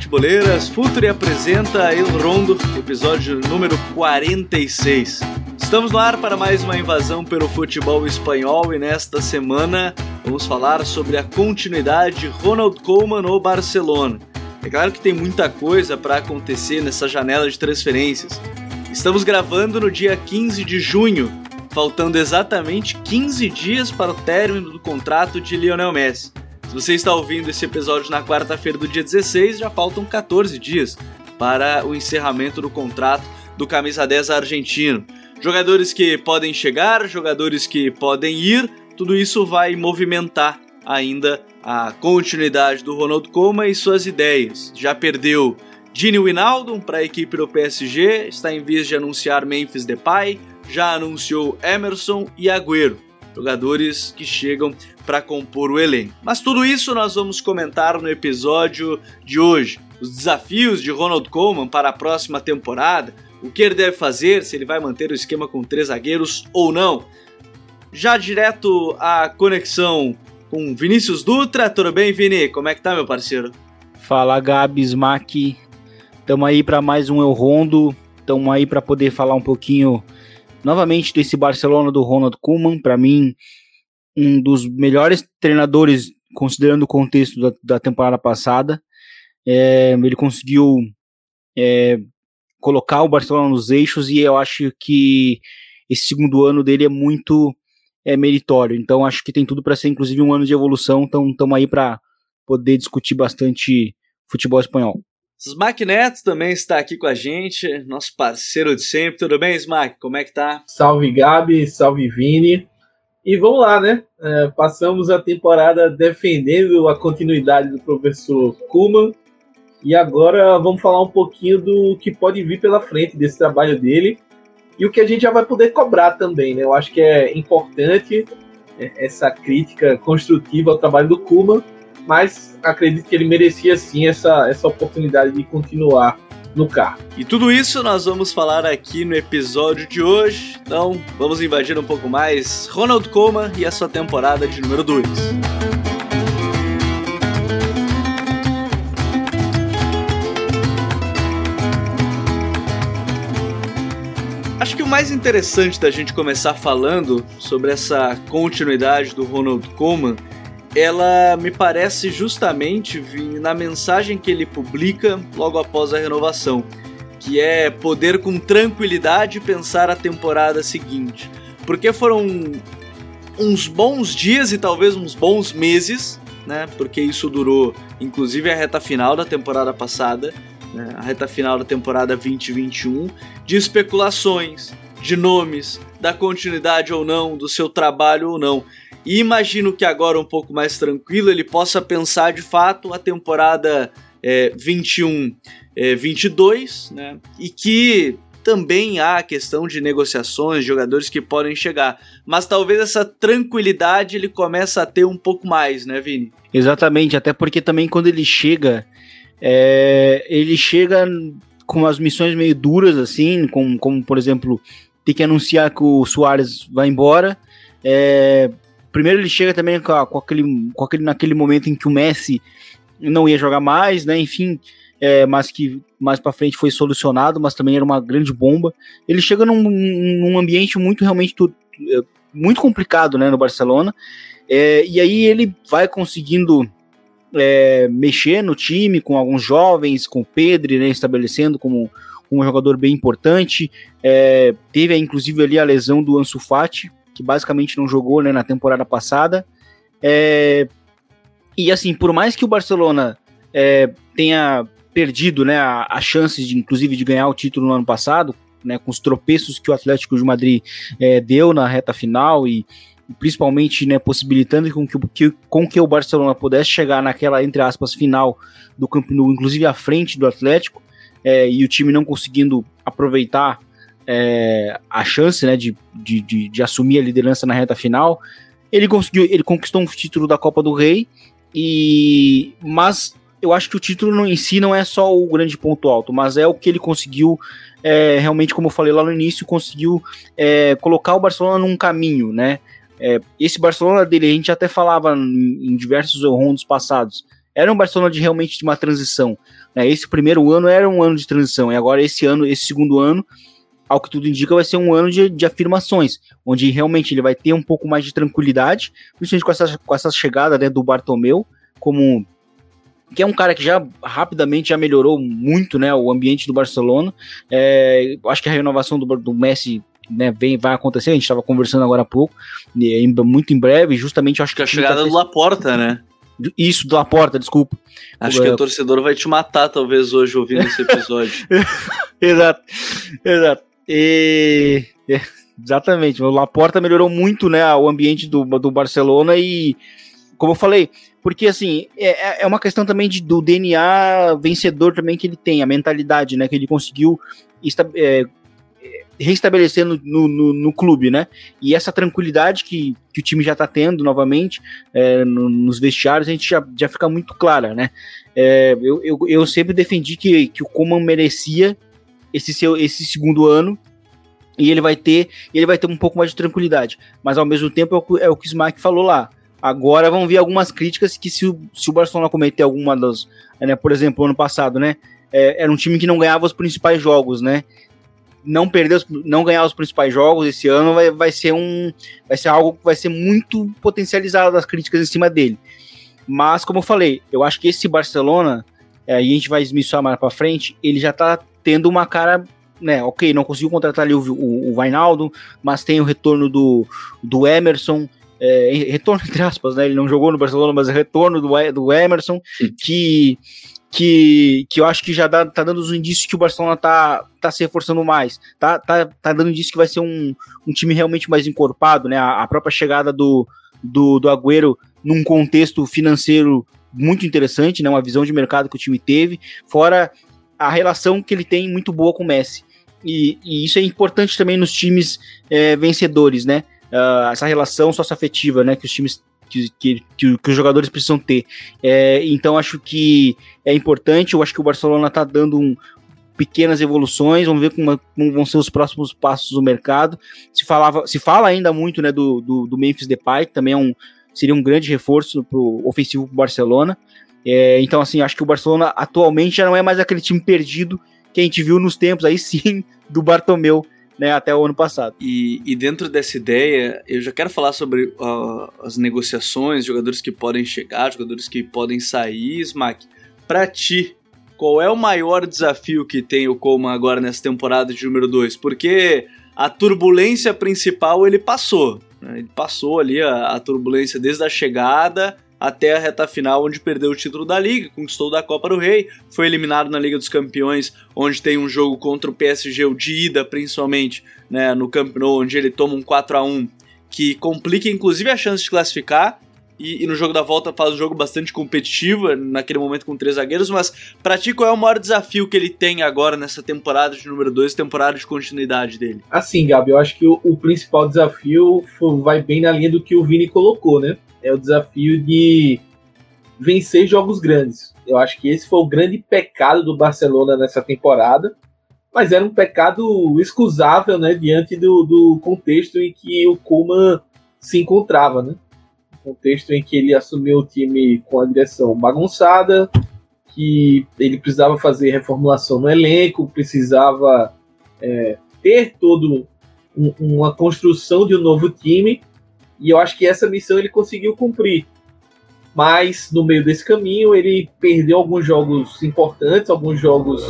Futeboleiras! Futuri apresenta El Rondo, episódio número 46. Estamos no ar para mais uma invasão pelo futebol espanhol e nesta semana vamos falar sobre a continuidade de Ronald Koeman no Barcelona. É claro que tem muita coisa para acontecer nessa janela de transferências. Estamos gravando no dia 15 de junho, faltando exatamente 15 dias para o término do contrato de Lionel Messi. Se você está ouvindo esse episódio na quarta-feira do dia 16, já faltam 14 dias para o encerramento do contrato do camisa 10 argentino. Jogadores que podem chegar, jogadores que podem ir, tudo isso vai movimentar ainda a continuidade do Ronald Koeman e suas ideias. Já perdeu Gini Wijnaldum para a equipe do PSG, está em vez de anunciar Memphis Depay, já anunciou Emerson e Agüero jogadores que chegam para compor o elenco. Mas tudo isso nós vamos comentar no episódio de hoje. Os desafios de Ronald Koeman para a próxima temporada, o que ele deve fazer, se ele vai manter o esquema com três zagueiros ou não. Já direto a conexão com Vinícius Dutra. Tudo bem, Vini? Como é que tá, meu parceiro? Fala, Gabi, Smack. Tamo aí para mais um El Rondo. Tamo aí para poder falar um pouquinho novamente desse Barcelona do Ronald Koeman, para mim um dos melhores treinadores considerando o contexto da, da temporada passada. É, ele conseguiu é, colocar o Barcelona nos eixos e eu acho que esse segundo ano dele é muito é, meritório. Então acho que tem tudo para ser inclusive um ano de evolução. Então estamos aí para poder discutir bastante futebol espanhol. Smack Neto também está aqui com a gente, nosso parceiro de sempre. Tudo bem, Smack? Como é que tá? Salve, Gabi, salve, Vini. E vamos lá, né? É, passamos a temporada defendendo a continuidade do professor Kuman. E agora vamos falar um pouquinho do que pode vir pela frente desse trabalho dele e o que a gente já vai poder cobrar também, né? Eu acho que é importante é, essa crítica construtiva ao trabalho do Kuman mas acredito que ele merecia sim essa, essa oportunidade de continuar no carro. E tudo isso nós vamos falar aqui no episódio de hoje. Então, vamos invadir um pouco mais Ronald Koeman e a sua temporada de número 2. Acho que o mais interessante da gente começar falando sobre essa continuidade do Ronald Koeman ela me parece justamente na mensagem que ele publica logo após a renovação, que é poder com tranquilidade pensar a temporada seguinte. Porque foram uns bons dias e talvez uns bons meses, né? Porque isso durou inclusive a reta final da temporada passada, né? a reta final da temporada 2021, de especulações, de nomes, da continuidade ou não, do seu trabalho ou não. E imagino que agora, um pouco mais tranquilo, ele possa pensar de fato a temporada é, 21, é, 22, né? E que também há a questão de negociações, jogadores que podem chegar. Mas talvez essa tranquilidade ele começa a ter um pouco mais, né, Vini? Exatamente, até porque também quando ele chega, é, ele chega com as missões meio duras, assim, como, como por exemplo, ter que anunciar que o Soares vai embora. É, Primeiro ele chega também com, com, aquele, com aquele naquele momento em que o Messi não ia jogar mais, né? Enfim, é, mas que mais para frente foi solucionado, mas também era uma grande bomba. Ele chega num, num ambiente muito realmente é, muito complicado, né, no Barcelona. É, e aí ele vai conseguindo é, mexer no time com alguns jovens, com o Pedro, né, estabelecendo como um jogador bem importante. É, teve inclusive ali a lesão do Ansu Fati, que basicamente não jogou né, na temporada passada. É, e assim, por mais que o Barcelona é, tenha perdido né, as chances de, inclusive, de ganhar o título no ano passado, né, com os tropeços que o Atlético de Madrid é, deu na reta final e principalmente né, possibilitando com que, que, com que o Barcelona pudesse chegar naquela, entre aspas, final do Camp Nou, inclusive à frente do Atlético, é, e o time não conseguindo aproveitar é, a chance né, de, de, de, de, assumir a liderança na reta final. Ele conseguiu, ele conquistou um título da Copa do Rei, e mas eu acho que o título em si não é só o grande ponto alto, mas é o que ele conseguiu é, realmente, como eu falei lá no início, conseguiu é, colocar o Barcelona num caminho, né? É, esse Barcelona dele, a gente até falava em, em diversos rondos passados, era um Barcelona de realmente de uma transição. Né? Esse primeiro ano era um ano de transição, e agora esse ano, esse segundo ano, ao que tudo indica, vai ser um ano de, de afirmações, onde realmente ele vai ter um pouco mais de tranquilidade, principalmente com essa, com essa chegada né, do Bartomeu, como que é um cara que já rapidamente já melhorou muito né, o ambiente do Barcelona. É, acho que a renovação do, do Messi né, vem, vai acontecer, a gente estava conversando agora há pouco, muito em breve, justamente acho que. a chegada tá do Laporta, né? Isso, do Laporta, desculpa. Acho que o torcedor vai te matar, talvez, hoje, ouvindo esse episódio. exato, exato. E... É, exatamente, o Laporta melhorou muito né, o ambiente do, do Barcelona e, como eu falei, porque assim, é, é uma questão também de, do DNA vencedor também que ele tem, a mentalidade, né, que ele conseguiu é, reestabelecer no, no, no, clube, né? E essa tranquilidade que, que o time já está tendo novamente é, no, nos vestiários, a gente já, já fica muito clara, né? É, eu, eu, eu, sempre defendi que, que o Coman merecia esse, seu, esse segundo ano e ele vai ter ele vai ter um pouco mais de tranquilidade, mas ao mesmo tempo é o, é o que o Smack falou lá. Agora vão vir algumas críticas que se o, se o Barcelona cometer alguma das, né, por exemplo, ano passado, né, é, era um time que não ganhava os principais jogos, né? Não perder, não ganhar os principais jogos esse ano vai, vai ser um, vai ser algo que vai ser muito potencializado das críticas em cima dele. Mas como eu falei, eu acho que esse Barcelona, é, a gente vai esmiçar mais para frente, ele já tá tendo uma cara, né? Ok, não conseguiu contratar ali o, o, o Vainaldo, mas tem o retorno do, do Emerson. É, retorno entre aspas, né? Ele não jogou no Barcelona, mas é retorno do, do Emerson, que que, que eu acho que já dá, tá dando os indícios que o Barcelona tá, tá se reforçando mais, tá, tá, tá dando indício que vai ser um, um time realmente mais encorpado, né? A, a própria chegada do, do, do Agüero num contexto financeiro muito interessante, né? Uma visão de mercado que o time teve, fora a relação que ele tem muito boa com o Messi. E, e isso é importante também nos times é, vencedores, né? Uh, essa relação socioafetiva, né? Que os times que, que, que, os jogadores precisam ter. É, então acho que é importante, eu acho que o Barcelona está dando um, pequenas evoluções, vamos ver como, como, vão ser os próximos passos do mercado. Se, falava, se fala ainda muito né, do, do, do Memphis Depay, que também é um, seria um grande reforço pro ofensivo para o Barcelona. É, então, assim, acho que o Barcelona atualmente já não é mais aquele time perdido que a gente viu nos tempos aí sim do Bartomeu né, até o ano passado. E, e dentro dessa ideia, eu já quero falar sobre uh, as negociações, jogadores que podem chegar, jogadores que podem sair, Smack. Para ti, qual é o maior desafio que tem o Coleman agora nessa temporada de número 2? Porque a turbulência principal ele passou. Né? Ele passou ali a, a turbulência desde a chegada até a reta final, onde perdeu o título da Liga, conquistou da Copa do Rei, foi eliminado na Liga dos Campeões, onde tem um jogo contra o PSG, o de ida principalmente, né, no Camp onde ele toma um 4 a 1 que complica inclusive a chance de classificar, e, e, no jogo da volta faz um jogo bastante competitivo, naquele momento com três zagueiros, mas pra ti qual é o maior desafio que ele tem agora nessa temporada de número 2, temporada de continuidade dele? Assim, Gabi, eu acho que o, o principal desafio vai bem na linha do que o Vini colocou, né? É o desafio de vencer jogos grandes. Eu acho que esse foi o grande pecado do Barcelona nessa temporada, mas era um pecado excusável, né, diante do, do contexto em que o Koeman se encontrava, né? Contexto em que ele assumiu o time com a direção bagunçada, que ele precisava fazer reformulação no elenco, precisava é, ter todo um, uma construção de um novo time e eu acho que essa missão ele conseguiu cumprir. Mas no meio desse caminho ele perdeu alguns jogos importantes, alguns jogos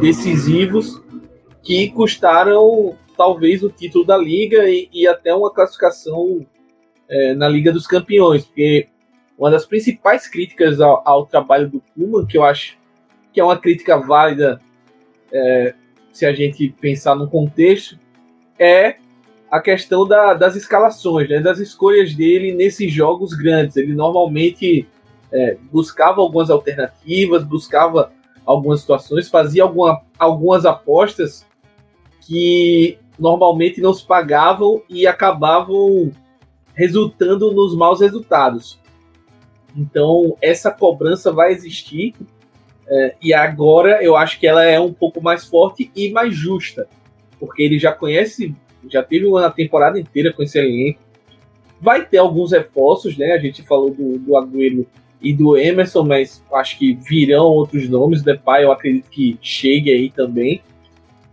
decisivos que custaram talvez o título da liga e, e até uma classificação é, na Liga dos Campeões, porque uma das principais críticas ao, ao trabalho do Puma, que eu acho que é uma crítica válida é, se a gente pensar no contexto, é a questão da, das escalações, né, das escolhas dele nesses jogos grandes. Ele normalmente é, buscava algumas alternativas, buscava algumas situações, fazia alguma, algumas apostas que normalmente não se pagavam e acabavam resultando nos maus resultados. Então, essa cobrança vai existir é, e agora eu acho que ela é um pouco mais forte e mais justa, porque ele já conhece já teve uma temporada inteira com esse elenco. Vai ter alguns reforços, né? A gente falou do, do Agüero e do Emerson, mas acho que virão outros nomes. Depay eu acredito que chegue aí também.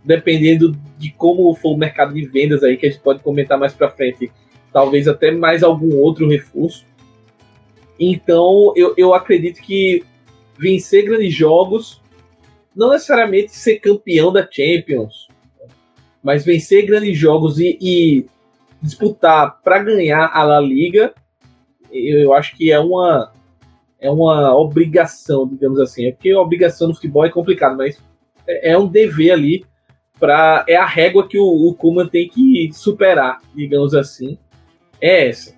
Dependendo de como for o mercado de vendas aí, que a gente pode comentar mais para frente, talvez até mais algum outro reforço. Então eu, eu acredito que vencer grandes jogos, não necessariamente ser campeão da Champions, mas vencer grandes jogos e, e disputar para ganhar a La Liga, eu, acho que é uma é uma obrigação, digamos assim. É porque obrigação no futebol é complicado, mas é, é um dever ali para é a régua que o, o Kuma tem que superar, digamos assim. É essa.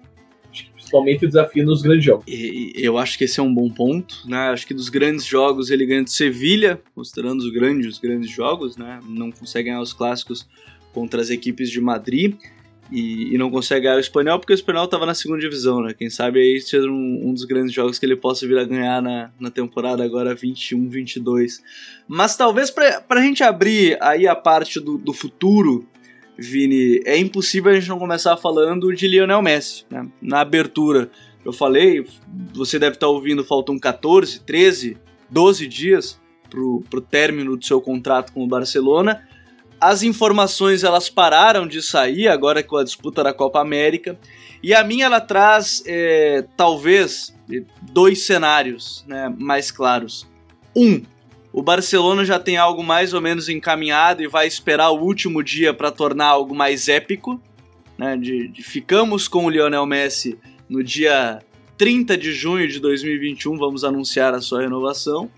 Principalmente o desafio nos grandes jogos. E, eu acho que esse é um bom ponto, né? Acho que dos grandes jogos ele ganha de Sevilha, considerando os grandes, os grandes jogos, né? Não consegue ganhar os clássicos contra as equipes de Madrid e, e, não consegue ganhar o espanhol porque o espanhol estava na segunda divisão, né? Quem sabe aí seja um, um, dos grandes jogos que ele possa vir a ganhar na, na temporada agora 21-22. Mas talvez para a gente abrir aí a parte do, do futuro, Vini, é impossível a gente não começar falando de Lionel Messi, né? Na abertura eu falei, você deve estar ouvindo, faltam 14, 13, 12 dias pro, pro término do seu contrato com o Barcelona as informações elas pararam de sair agora com a disputa da Copa América e a minha ela traz é, talvez dois cenários né, mais claros. Um, o Barcelona já tem algo mais ou menos encaminhado e vai esperar o último dia para tornar algo mais épico. Né, de, de, ficamos com o Lionel Messi no dia 30 de junho de 2021, vamos anunciar a sua renovação.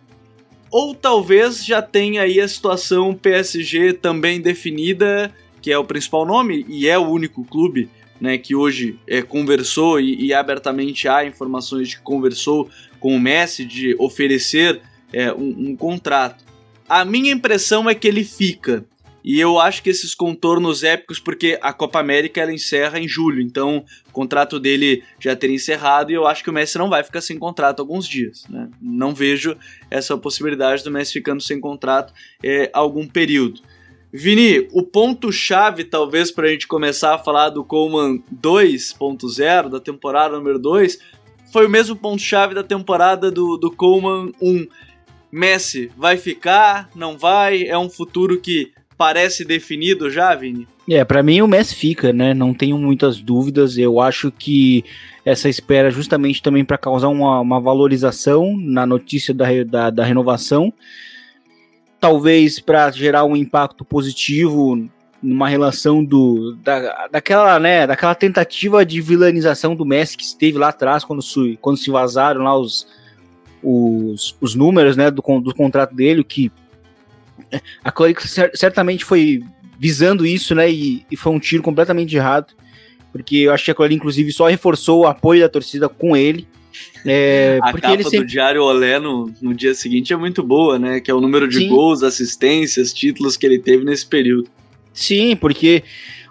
Ou talvez já tenha aí a situação PSG também definida, que é o principal nome e é o único clube né, que hoje é, conversou e, e, abertamente há informações de que conversou com o Messi de oferecer é, um, um contrato. A minha impressão é que ele fica. E eu acho que esses contornos épicos, porque a Copa América ela encerra em julho, então o contrato dele já teria encerrado e eu acho que o Messi não vai ficar sem contrato alguns dias. Né? Não vejo essa possibilidade do Messi ficando sem contrato é, algum período. Vini, o ponto-chave, talvez, para a gente começar a falar do Coleman 2.0, da temporada número 2, foi o mesmo ponto-chave da temporada do, do Coleman 1. Messi vai ficar? Não vai? É um futuro que parece definido já, Vini? É, para mim o Messi fica, né? Não tenho muitas dúvidas. Eu acho que essa espera justamente também para causar uma, uma, valorização na notícia da, da, da renovação. Talvez para gerar um impacto positivo numa relação do da, daquela né daquela tentativa de vilanização do Messi que esteve lá atrás quando, su, quando se vazaram lá os, os, os números né do, do contrato dele que a Clérica certamente foi visando isso, né? E, e, foi um tiro completamente errado. Porque eu acho que a Clérica, inclusive, só reforçou o apoio da torcida com ele. É, a capa sempre... do Diário Olé no, no dia seguinte é muito boa, né? Que é o número de Sim. gols, assistências, títulos que ele teve nesse período. Sim, porque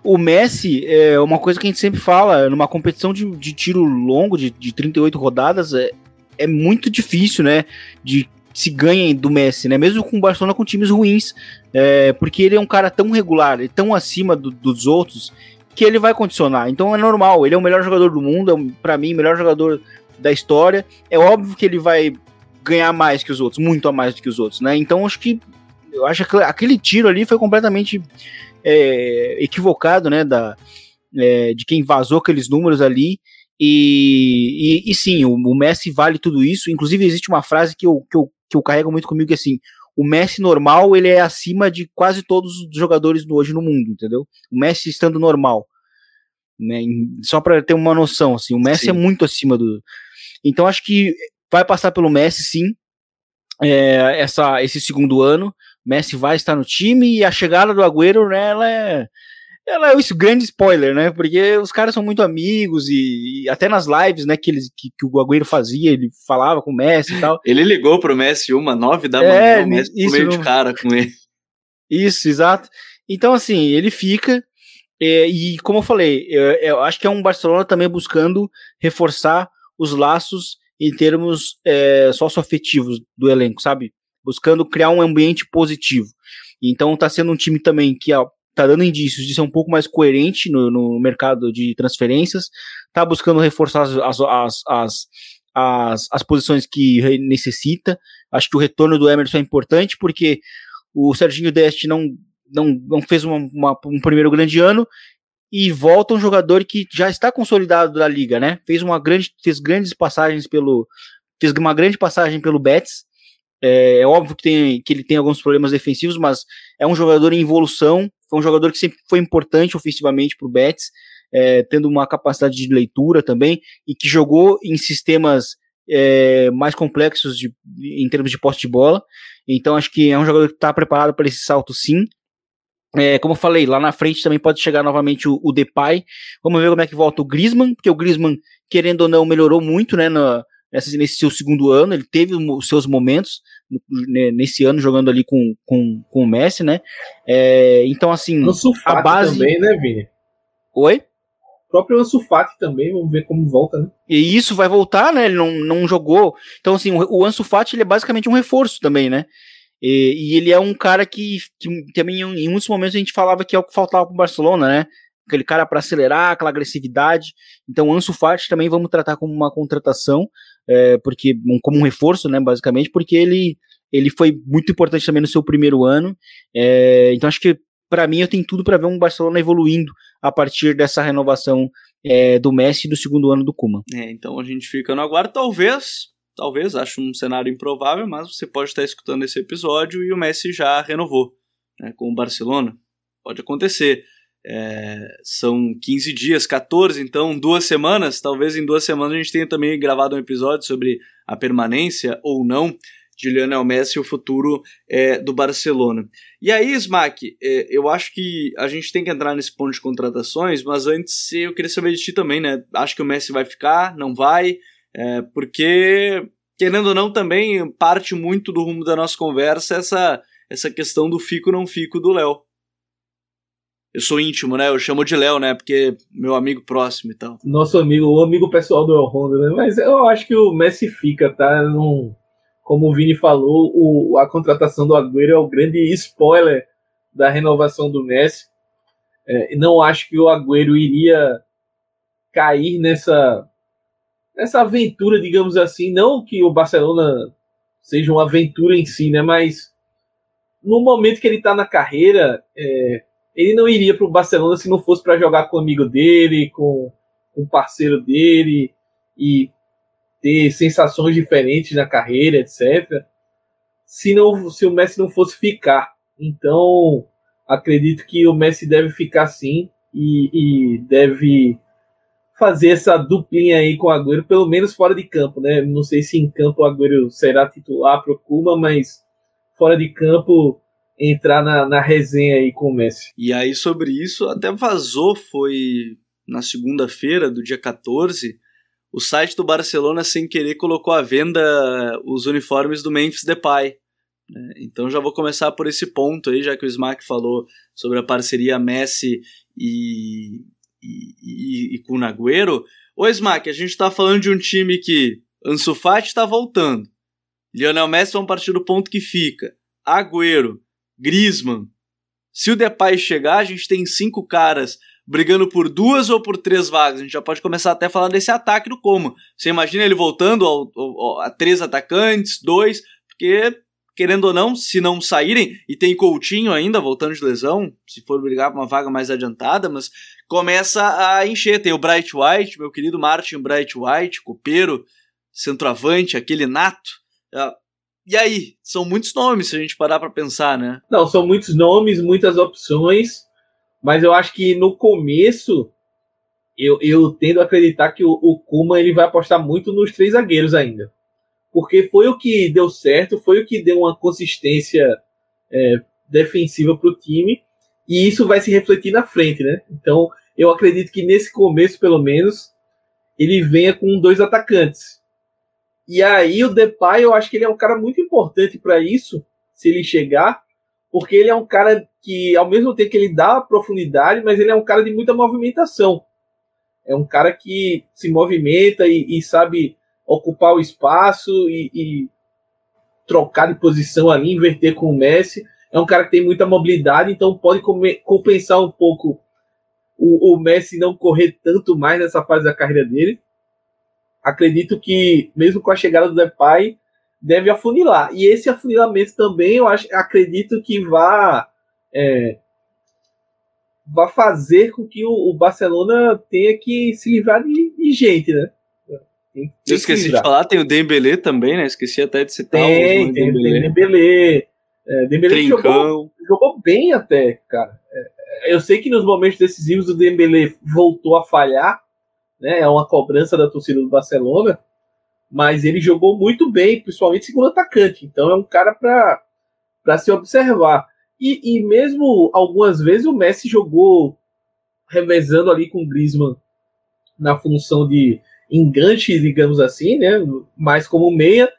o Messi é uma coisa que a gente sempre fala, numa competição de, de tiro longo, de, de 38 rodadas, é, é muito difícil, né? De se ganhem do Messi, né? Mesmo com o Barcelona com times ruins, é, porque ele é um cara tão regular, e tão acima do, dos outros, que ele vai condicionar. Então é normal, ele é o melhor jogador do mundo, é para mim, o melhor jogador da história. É óbvio que ele vai ganhar mais que os outros, muito a mais do que os outros, né? Então acho que eu acho que aquele tiro ali foi completamente é, equivocado, né? Da, é, de quem vazou aqueles números ali. E, e, e sim, o, o, Messi vale tudo isso. Inclusive, existe uma frase que eu, que eu que eu carrego muito comigo, que assim, o Messi normal, ele é acima de quase todos os jogadores do hoje no mundo, entendeu? O Messi estando normal. Né? Só para ter uma noção, assim, o Messi é sim. é muito acima do. Então acho que vai passar pelo Messi, sim. É, essa, esse segundo ano, Messi vai estar no time e a chegada do Agüero, né, ela é ela é esse grande spoiler, né? Porque os caras são muito amigos e, e até nas lives, né, que, eles, que, que, o Agüero fazia, ele falava com o Messi e tal. Ele ligou pro Messi uma, nove da é, manhã, o Messi isso, meio de cara com ele. Isso, exato. Então, assim, ele fica. É, e como eu falei, eu, eu, acho que é um Barcelona também buscando reforçar os laços em termos é, socioafetivos do elenco, sabe? Buscando criar um ambiente positivo. Então tá sendo um time também que tá dando indícios de ser um pouco mais coerente no, no mercado de transferências, tá buscando reforçar as, as, as, as, as posições que necessita. Acho que o retorno do Emerson é importante, porque o Serginho Deste não, não, não fez uma, uma, um primeiro grande ano e volta um jogador que já está consolidado da liga, né? Fez uma grande, fez grandes passagens pelo, fez uma grande passagem pelo Betis. É, é óbvio que, tem, que ele tem alguns problemas defensivos, mas é um jogador em evolução. Foi um jogador que sempre foi importante ofensivamente para o Betis, é, tendo uma capacidade de leitura também e que jogou em sistemas é, mais complexos de, em termos de posse de bola. Então acho que é um jogador que está preparado para esse salto sim. É, como eu falei, lá na frente também pode chegar novamente o, o Depay. Vamos ver como é que volta o Griezmann, porque o Griezmann, querendo ou não, melhorou muito né, nesse, nesse seu segundo ano. Ele teve os seus momentos nesse ano jogando ali com, com, com o Messi, né? É, então, assim, a base. também, né, Vini? Oi? O próprio Ansu Fati também, vamos ver como volta, né? E isso vai voltar, né? Ele não, não jogou. Então, assim, o, o Ansu Fati ele é basicamente um reforço também, né? E, e ele é um cara que, que também em muitos momentos a gente falava que é o que faltava pro Barcelona, né? Aquele cara para acelerar, aquela agressividade. Então, o Ansu Fati também vamos tratar como uma contratação, é, porque como um reforço, né? Basicamente, porque ele ele foi muito importante também no seu primeiro ano. É, então, acho que para mim eu tenho tudo para ver um Barcelona evoluindo a partir dessa renovação é, do Messi do segundo ano do Kuma. É, então a gente fica no aguardo, talvez, talvez, acho um cenário improvável, mas você pode estar escutando esse episódio e o Messi já renovou né, com o Barcelona. Pode acontecer. É, são 15 dias, 14, então duas semanas. Talvez em duas semanas a gente tenha também gravado um episódio sobre a permanência ou não de Lionel Messi e o futuro é, do Barcelona. E aí, Smack, é, eu acho que a gente tem que entrar nesse ponto de contratações, mas antes eu queria saber de ti também, né? Acho que o Messi vai ficar, não vai, é, porque, querendo ou não, também parte muito do rumo da nossa conversa essa, essa questão do fico não fico do Léo. Eu sou íntimo, né? Eu chamo de Léo, né? Porque meu amigo próximo e tal. Nosso amigo, o amigo pessoal do El Rondo, né? Mas eu acho que o Messi fica, tá? Como o Vini falou, o, a contratação do Agüero é o grande spoiler da renovação do Messi. É, não acho que o Agüero iria cair nessa, nessa aventura, digamos assim. Não que o Barcelona seja uma aventura em si, né? Mas no momento que ele está na carreira, é, ele não iria para o Barcelona se não fosse para jogar com o amigo dele, com, o parceiro dele e ter sensações diferentes na carreira, etc. Se, não, se o Messi não fosse ficar. Então, acredito que o Messi deve ficar sim e, e deve fazer essa duplinha aí com o Agüero, pelo menos fora de campo, né? Não sei se em campo o Agüero será titular para o Kuma, mas fora de campo entrar na, na resenha aí com o Messi. E aí sobre isso, até vazou, foi na segunda-feira do dia 14, o site do Barcelona, sem querer, colocou à venda os uniformes do Memphis Depay. Né? Então já vou começar por esse ponto aí, já que o Smack falou sobre a parceria Messi e, e, e, e com o Nagüero. Ô Smack, a gente está falando de um time que Ansu Fati está voltando. Lionel Messi vão partir do ponto que fica. Agüero, Griezmann. Se o Depay chegar, a gente tem cinco caras brigando por duas ou por três vagas. A gente já pode começar até a falar desse ataque do Como. Você imagina ele voltando ao, ao, a três atacantes, dois, porque, querendo ou não, se não saírem, e tem Coutinho ainda voltando de lesão, se for brigar por uma vaga mais adiantada, mas começa a encher. Tem o Bright White, meu querido Martin Bright White, copeiro, centroavante, aquele nato. E aí, são muitos nomes se a gente parar para pensar, né? Não, são muitos nomes, muitas opções. Mas eu acho que no começo eu, eu tendo a acreditar que o, o Kuma ele vai apostar muito nos três zagueiros ainda. Porque foi o que deu certo, foi o que deu uma consistência é, defensiva para o time, e isso vai se refletir na frente, né? Então eu acredito que nesse começo, pelo menos, ele venha com dois atacantes. E aí o Depay, eu acho que ele é um cara muito importante para isso, se ele chegar, porque ele é um cara que, ao mesmo tempo que ele dá profundidade, mas ele é um cara de muita movimentação. É um cara que se movimenta e, e sabe ocupar o espaço e, e, trocar de posição ali, inverter com o Messi. É um cara que tem muita mobilidade, então pode compensar um pouco o, o Messi não correr tanto mais nessa fase da carreira dele. Acredito que, mesmo com a chegada do Depay, deve afunilar. E esse afunilamento também, eu acho, acredito que vá, é, vá fazer com que o, o, Barcelona tenha que se livrar de, de gente, né? Tem, tem eu esqueci de falar, tem o Dembélé também, né? Esqueci até de citar tem, o tem, Dembélé. Tem Dembélé. É, Dembélé jogou, jogou, bem até, cara. É, eu sei que nos momentos decisivos o Dembélé voltou a falhar, né? É uma cobrança da torcida do Barcelona, mas ele jogou muito bem, principalmente segundo atacante. Então é um cara para se observar. E, e mesmo algumas vezes o Messi jogou revezando ali com o Griezmann na função de enganche, digamos assim, né? Mais como meia.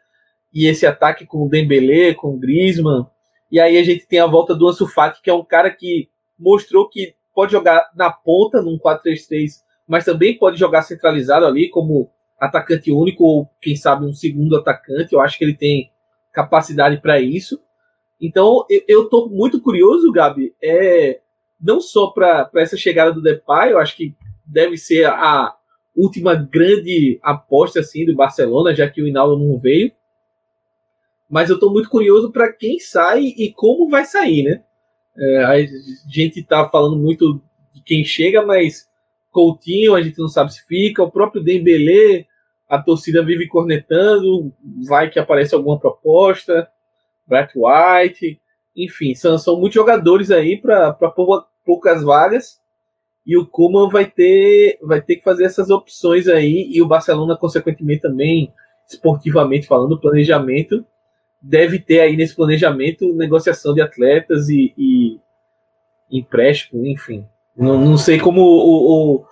E esse ataque com o Dembélé, com o Griezmann. E aí a gente tem a volta do Ansu Fati, que é um cara que mostrou que pode jogar na ponta num 4-3-3 mas também pode jogar centralizado ali como atacante único ou quem sabe um segundo atacante. Eu acho que ele tem capacidade para isso. Então eu estou muito curioso, Gabi, é não só para essa chegada do Depay, eu acho que deve ser a última grande aposta assim do Barcelona, já que o Hinaldo não veio. Mas eu estou muito curioso para quem sai e como vai sair, né? É, a gente está falando muito de quem chega, mas Coutinho, a gente não sabe se fica, o próprio Dembélé, a torcida vive cornetando, vai que aparece alguma proposta, Brett White, enfim, são, são muitos jogadores aí para poucas vagas. E o Koeman vai ter, vai ter que fazer essas opções aí. E o Barcelona, consequentemente, também, esportivamente falando, planejamento, deve ter aí nesse planejamento negociação de atletas e, e empréstimo, enfim. Não, não sei como o,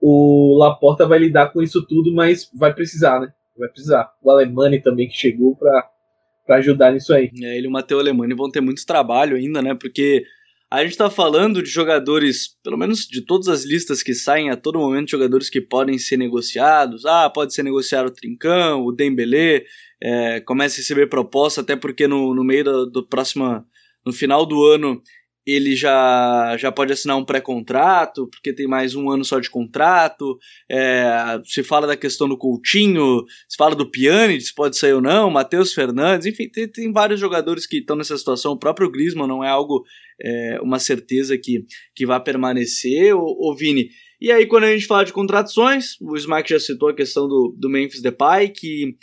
o, o Laporta vai lidar com isso tudo, mas vai precisar, né? Vai precisar. O Alemani também que chegou para ajudar nisso aí. É, ele e o Matheus Alemani vão ter muito trabalho ainda, né? Porque a gente está falando de jogadores, pelo menos de todas as listas que saem a todo momento, jogadores que podem ser negociados. Ah, pode ser negociado o Trincão, o Dembélé, é, começa a receber proposta, até porque no, no meio do, do próximo, no final do ano, ele já, já pode assinar um pré-contrato, porque tem mais um ano só de contrato. É, se fala da questão do Coutinho, se fala do Pjanic, se pode sair ou não, Matheus Fernandes, enfim, tem, tem vários jogadores que estão nessa situação. O próprio Griezmann não é algo, é, uma certeza que, que vai permanecer, o, Vini. E aí, quando a gente fala de contratações, o Smack já citou a questão do, do Memphis Depay, que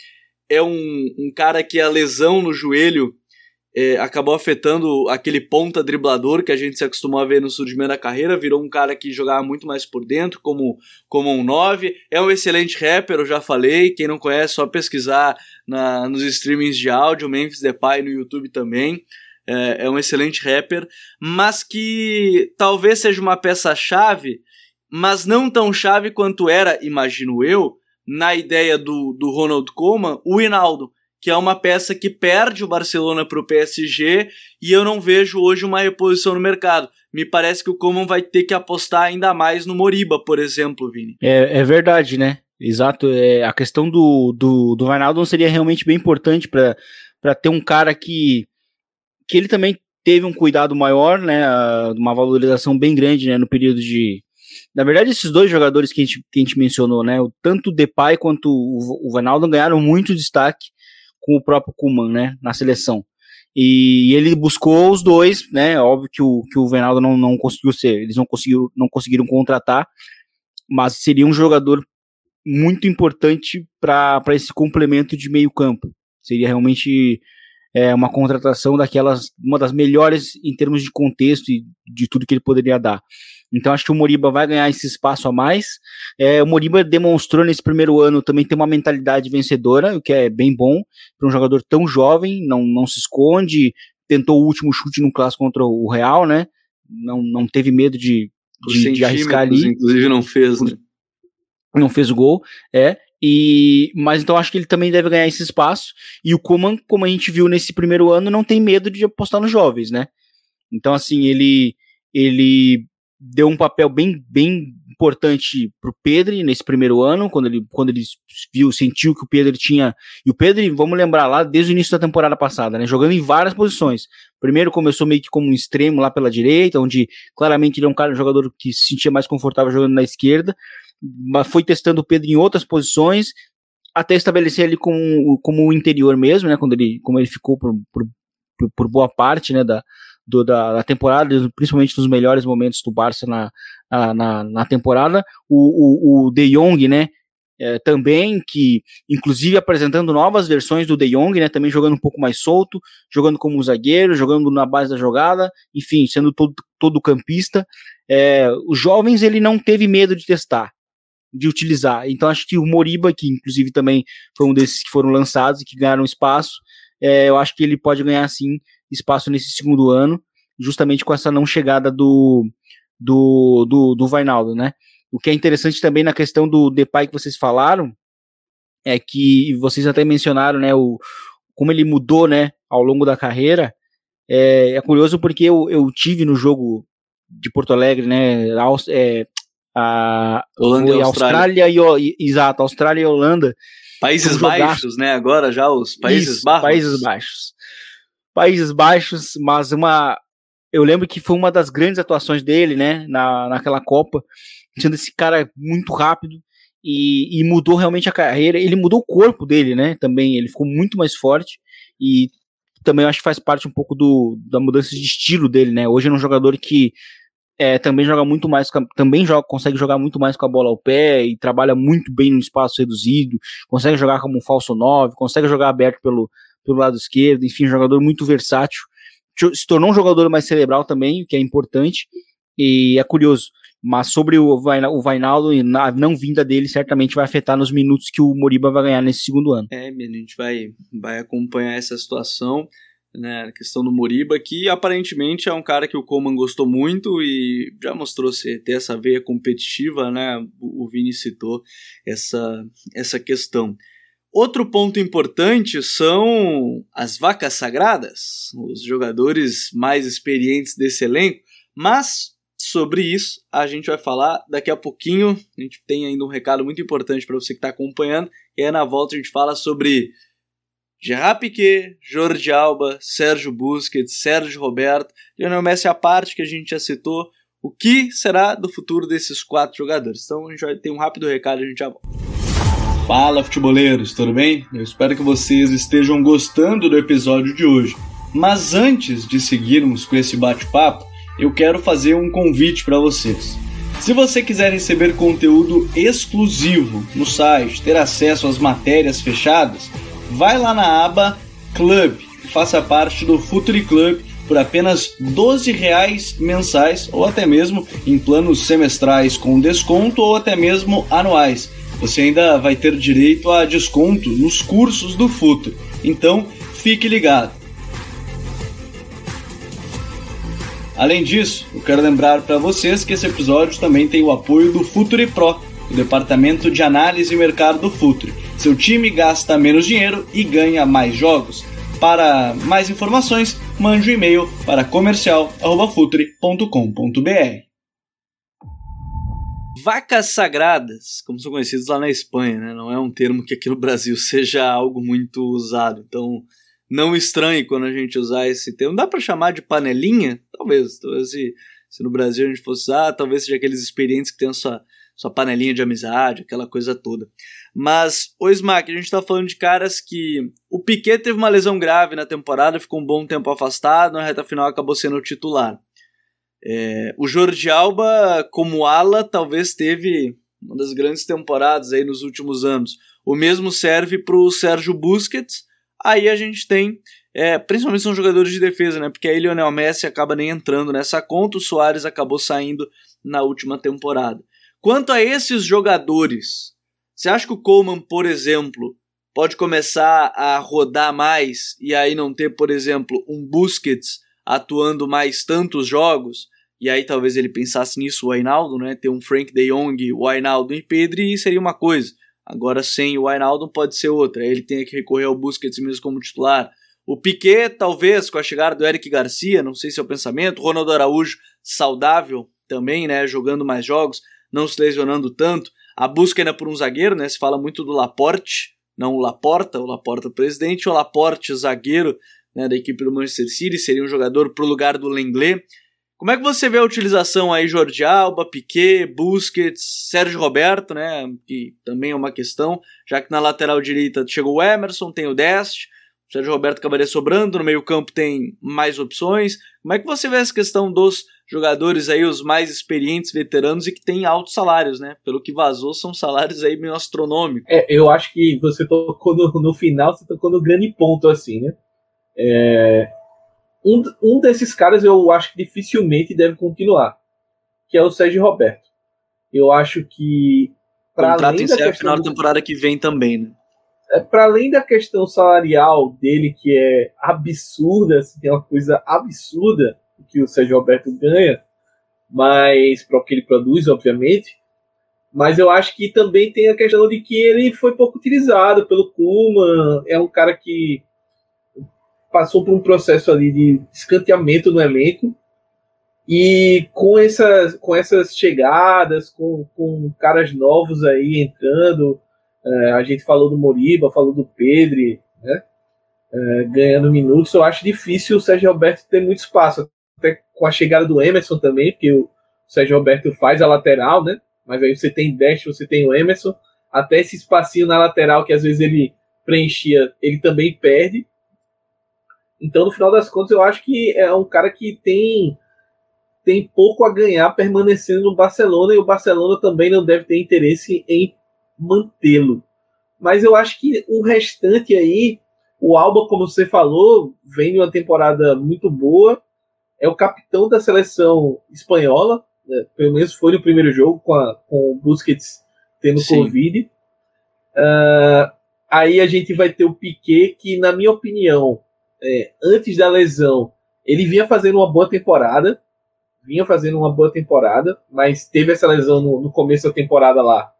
é um, um cara que a lesão no joelho é, acabou afetando aquele ponta driblador que a gente se acostumou a ver no surgimento da carreira, virou um cara que jogava muito mais por dentro, como, como um 9. É um excelente rapper, eu já falei. Quem não conhece, só pesquisar na, nos streamings de áudio, Memphis Depay no YouTube também. É, é um excelente rapper, mas que talvez seja uma peça-chave, mas não tão chave quanto era, imagino eu, na ideia do, do Ronald Koeman, o Hinaldo que é uma peça que perde o Barcelona para o PSG e eu não vejo hoje uma reposição no mercado. Me parece que o Coman vai ter que apostar ainda mais no Moriba, por exemplo, Vini. É, é verdade, né? Exato. É, a questão do, do, do Wijnaldum seria realmente bem importante para ter um cara que, que ele também teve um cuidado maior, né? Uma valorização bem grande né, no período de, na verdade, esses dois jogadores que a gente, que a gente mencionou, né, tanto o Depay quanto o, o Vanaldo ganharam muito destaque com o próprio Kuman, né, na seleção. E ele buscou os dois, né? Óbvio que o, que o Venaldo não, não conseguiu ser, eles não conseguiram, não conseguiram contratar, mas seria um jogador muito importante para esse complemento de meio campo. Seria realmente é, uma contratação daquelas, uma das melhores em termos de contexto e de tudo que ele poderia dar. Então acho que o Moriba vai ganhar esse espaço a mais. É, o Moriba demonstrou nesse primeiro ano também ter uma mentalidade vencedora, o que é bem bom para um jogador tão jovem, não, não se esconde, tentou o último chute no clássico contra o Real, né? Não, não teve medo de, de, de arriscar ali. Inclusive não fez, né? Não fez o gol, é. E, mas então acho que ele também deve ganhar esse espaço. E o Kuman, como a gente viu nesse primeiro ano, não tem medo de apostar nos jovens, né? Então, assim, ele, ele deu um papel bem, bem importante pro Pedro nesse primeiro ano, quando ele, quando ele viu, sentiu que o Pedro tinha. E o Pedro, vamos lembrar lá, desde o início da temporada passada, né? Jogando em várias posições. Primeiro começou meio que como um extremo lá pela direita, onde claramente ele é um cara, um jogador que se sentia mais confortável jogando na esquerda, foi testando o Pedro em outras posições, até estabelecer ele como, como o interior mesmo, né? Quando ele, como ele ficou por, por, por boa parte, né? Da, do, da, da, temporada, principalmente nos melhores momentos do Barça na, na, na temporada. O, o, o De Jong, né? É, também, que inclusive apresentando novas versões do De Jong, né, também jogando um pouco mais solto, jogando como zagueiro, jogando na base da jogada, enfim, sendo todo, todo campista. É, os jovens ele não teve medo de testar, de utilizar. Então acho que o Moriba, que inclusive também foi um desses que foram lançados e que ganharam espaço, é, eu acho que ele pode ganhar sim espaço nesse segundo ano, justamente com essa não chegada do do, do, do Vainaldo, né? O que é interessante também na questão do Depay que vocês falaram é que vocês até mencionaram, né, o, como ele mudou, né, ao longo da carreira. É, é curioso porque eu, eu tive no jogo de Porto Alegre, né, é, a Holanda e Austrália. Austrália e, exato, Austrália e Holanda. Países Baixos, né, agora já os Países Isso, Baixos. Países Baixos. Países Baixos, mas uma eu lembro que foi uma das grandes atuações dele, né, na, naquela Copa sendo esse cara muito rápido e, e, mudou realmente a carreira. Ele mudou o corpo dele, né? Também ele ficou muito mais forte e também acho que faz parte um pouco do, da mudança de estilo dele, né? Hoje é um jogador que é, também joga muito mais, também joga, consegue jogar muito mais com a bola ao pé e trabalha muito bem no espaço reduzido, consegue jogar como um falso 9, consegue jogar aberto pelo, pelo lado esquerdo, enfim, jogador muito versátil. Se tornou um jogador mais cerebral também, o que é importante, e é curioso. Mas sobre o, o Vainaldo e a não vinda dele, certamente vai afetar nos minutos que o Moriba vai ganhar nesse segundo ano. É, a gente vai, vai acompanhar essa situação, né, a questão do Moriba, que aparentemente é um cara que o Coman gostou muito e já mostrou ser, ter essa veia competitiva, né, o, o Vini citou essa, essa questão. Outro ponto importante são as vacas sagradas, os jogadores mais experientes desse elenco, mas sobre isso a gente vai falar daqui a pouquinho. A gente tem ainda um recado muito importante para você que está acompanhando. E aí na volta a gente fala sobre Gerard Piquet, Jordi Alba, Sérgio Busquets, Sérgio Roberto, Lionel Messi a parte que a gente já citou. O que será do futuro desses quatro jogadores? Então a gente vai ter um rápido recado e a gente já volta. Fala, futeboleiros, tudo bem? Eu espero que vocês estejam gostando do episódio de hoje. Mas antes de seguirmos com esse bate-papo, eu quero fazer um convite para vocês. Se você quiser receber conteúdo exclusivo no site, ter acesso às matérias fechadas, vai lá na aba Club e faça parte do Futuri Club por apenas 12 reais mensais ou até mesmo em planos semestrais com desconto ou até mesmo anuais. Você ainda vai ter direito a desconto nos cursos do Futuri. Então, fique ligado. Além disso, eu quero lembrar para vocês que esse episódio também tem o apoio do Futuri Pro, o departamento de análise e mercado do Futuri. Seu time gasta menos dinheiro e ganha mais jogos. Para mais informações, mande um e-mail para comercial@futuri.com.br. Vacas sagradas, como são conhecidos lá na Espanha, né? não é um termo que aqui no Brasil seja algo muito usado. Então, não estranhe quando a gente usar esse termo. Dá para chamar de panelinha? Talvez. Talvez se, se no Brasil a gente fosse usar, talvez seja aqueles experientes que tem a sua, sua panelinha de amizade, aquela coisa toda. Mas, o Smack, a gente tá falando de caras que. O Piquet teve uma lesão grave na temporada, ficou um bom tempo afastado, na reta final acabou sendo o titular. É, o Jordi Alba, como ala, talvez teve uma das grandes temporadas aí nos últimos anos. O mesmo serve para o Sérgio Busquets, Aí a gente tem, é, principalmente são jogadores de defesa, né? Porque aí Lionel Messi acaba nem entrando nessa conta, o Soares acabou saindo na última temporada. Quanto a esses jogadores, você acha que o Coleman, por exemplo, pode começar a rodar mais e aí não ter, por exemplo, um Busquets atuando mais tantos jogos? E aí talvez ele pensasse nisso, o Ainaldo, né? Ter um Frank de Jong, o Ainaldo e Pedri seria uma coisa. Agora sem o Wijnaldum pode ser outra. Ele tem que recorrer ao Busquets mesmo como titular. O Piquet, talvez, com a chegada do Eric Garcia, não sei se é o pensamento. Ronaldo Araújo, saudável também, né? Jogando mais jogos, não se lesionando tanto. A busca ainda por um zagueiro, né? Se fala muito do Laporte, não o Laporta, o Laporta presidente, o Laporte zagueiro né, da equipe do Manchester City, seria um jogador para o lugar do Lenglet. Como é que você vê a utilização aí, Jordi Alba, Piquet, Busquets, Sérgio Roberto, né? Que também é uma questão, já que na lateral direita chegou o Emerson, tem o Dest, Sérgio Roberto acabaria sobrando, no meio-campo tem mais opções. Como é que você vê essa questão dos jogadores aí, os mais experientes, veteranos e que têm altos salários, né? Pelo que vazou, são salários aí meio astronômicos. É, eu acho que você tocou no, no final, você tocou no grande ponto, assim, né? É, um, um desses caras eu acho que dificilmente deve continuar, que é o Sérgio Roberto. Eu acho que. Além da questão final da temporada que vem também, né? É, para além da questão salarial dele, que é absurda, assim, tem uma coisa absurda que o Sérgio Roberto ganha, mas para o que ele produz, obviamente. Mas eu acho que também tem a questão de que ele foi pouco utilizado pelo Kuma, é um cara que passou por um processo ali de escanteamento no elenco. E com essas, com essas chegadas, com, com caras novos aí entrando, é, a gente falou do Moriba, falou do Pedro, né? É, ganhando minutos, eu acho difícil o Sérgio Roberto ter muito espaço. Até com a chegada do Emerson também, porque o Sérgio Roberto faz a lateral, né? Mas aí você tem Dash, você tem o Emerson. Até esse espacinho na lateral que às vezes ele preenchia, ele também perde. Então, no final das contas, eu acho que é um cara que tem tem pouco a ganhar permanecendo no Barcelona e o Barcelona também não deve ter interesse em mantê-lo. Mas eu acho que o restante aí, o Alba, como você falou, vem de uma temporada muito boa, é o capitão da seleção espanhola, né? pelo menos foi no primeiro jogo com, a, com o Busquets tendo Sim. Covid. Uh, aí a gente vai ter o Piquet, que na minha opinião é, antes da lesão, ele vinha fazendo uma boa temporada, vinha fazendo uma boa temporada, mas teve essa lesão no, no começo da temporada lá.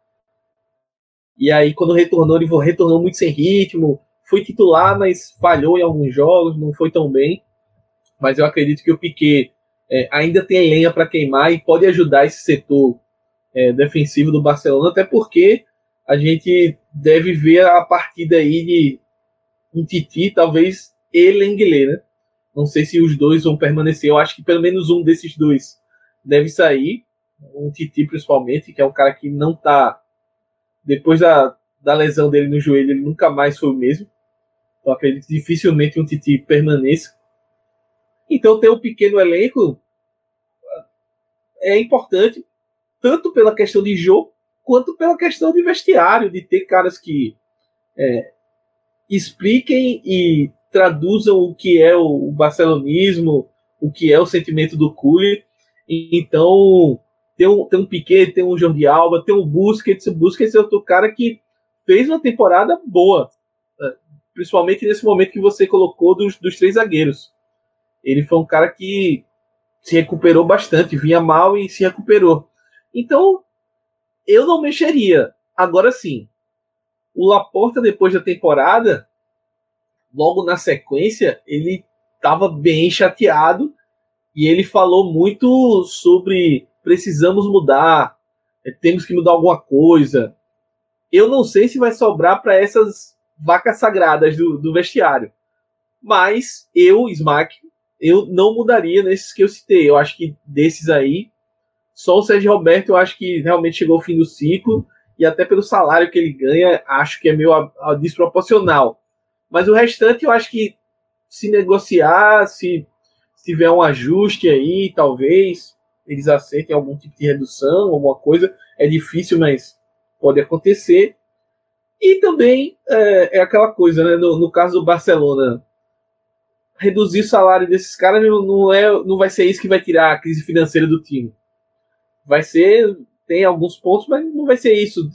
E aí, quando retornou, ele retornou muito sem ritmo, foi titular, mas falhou em alguns jogos, não foi tão bem. Mas eu acredito que o Piquet é, ainda tem lenha para queimar e pode ajudar esse setor é, defensivo do Barcelona, até porque a gente deve ver a partida aí de um Titi, talvez e Lenglet, né? Não sei se os dois vão permanecer. Eu acho que pelo menos um desses dois deve sair. Um Titi, principalmente, que é um cara que não tá. Depois da, da lesão dele no joelho, ele nunca mais foi o mesmo. Então acredito que dificilmente um Titi permaneça. Então ter um pequeno elenco é importante, tanto pela questão de jogo, quanto pela questão de vestiário, de ter caras que é, expliquem e traduzam o que é o barcelonismo, o que é o sentimento do Culi. Então, tem um, tem um Piquet, tem um Jordi Alba, tem um Busquets. O Busquets é outro cara que fez uma temporada boa, né? principalmente nesse momento que você colocou dos, dos três zagueiros. Ele foi um cara que se recuperou bastante, vinha mal e se recuperou. Então, eu não mexeria. Agora sim, o Laporta, depois da temporada, logo na sequência, ele estava bem chateado e ele falou muito sobre precisamos mudar, é, temos que mudar alguma coisa. Eu não sei se vai sobrar para essas vacas sagradas do, do, vestiário, mas eu, Smack, eu não mudaria nesses que eu citei. Eu acho que desses aí, só o Sérgio Roberto, eu acho que realmente chegou ao fim do ciclo e até pelo salário que ele ganha, acho que é meio a, a desproporcional. Mas o restante eu acho que se negociar, se, se tiver um ajuste aí, talvez eles aceitem algum tipo de redução, alguma coisa. É difícil, mas pode acontecer. E também é, é aquela coisa, né? No, no, caso do Barcelona, reduzir o salário desses caras não, é, não vai ser isso que vai tirar a crise financeira do time. Vai ser, tem alguns pontos, mas não vai ser isso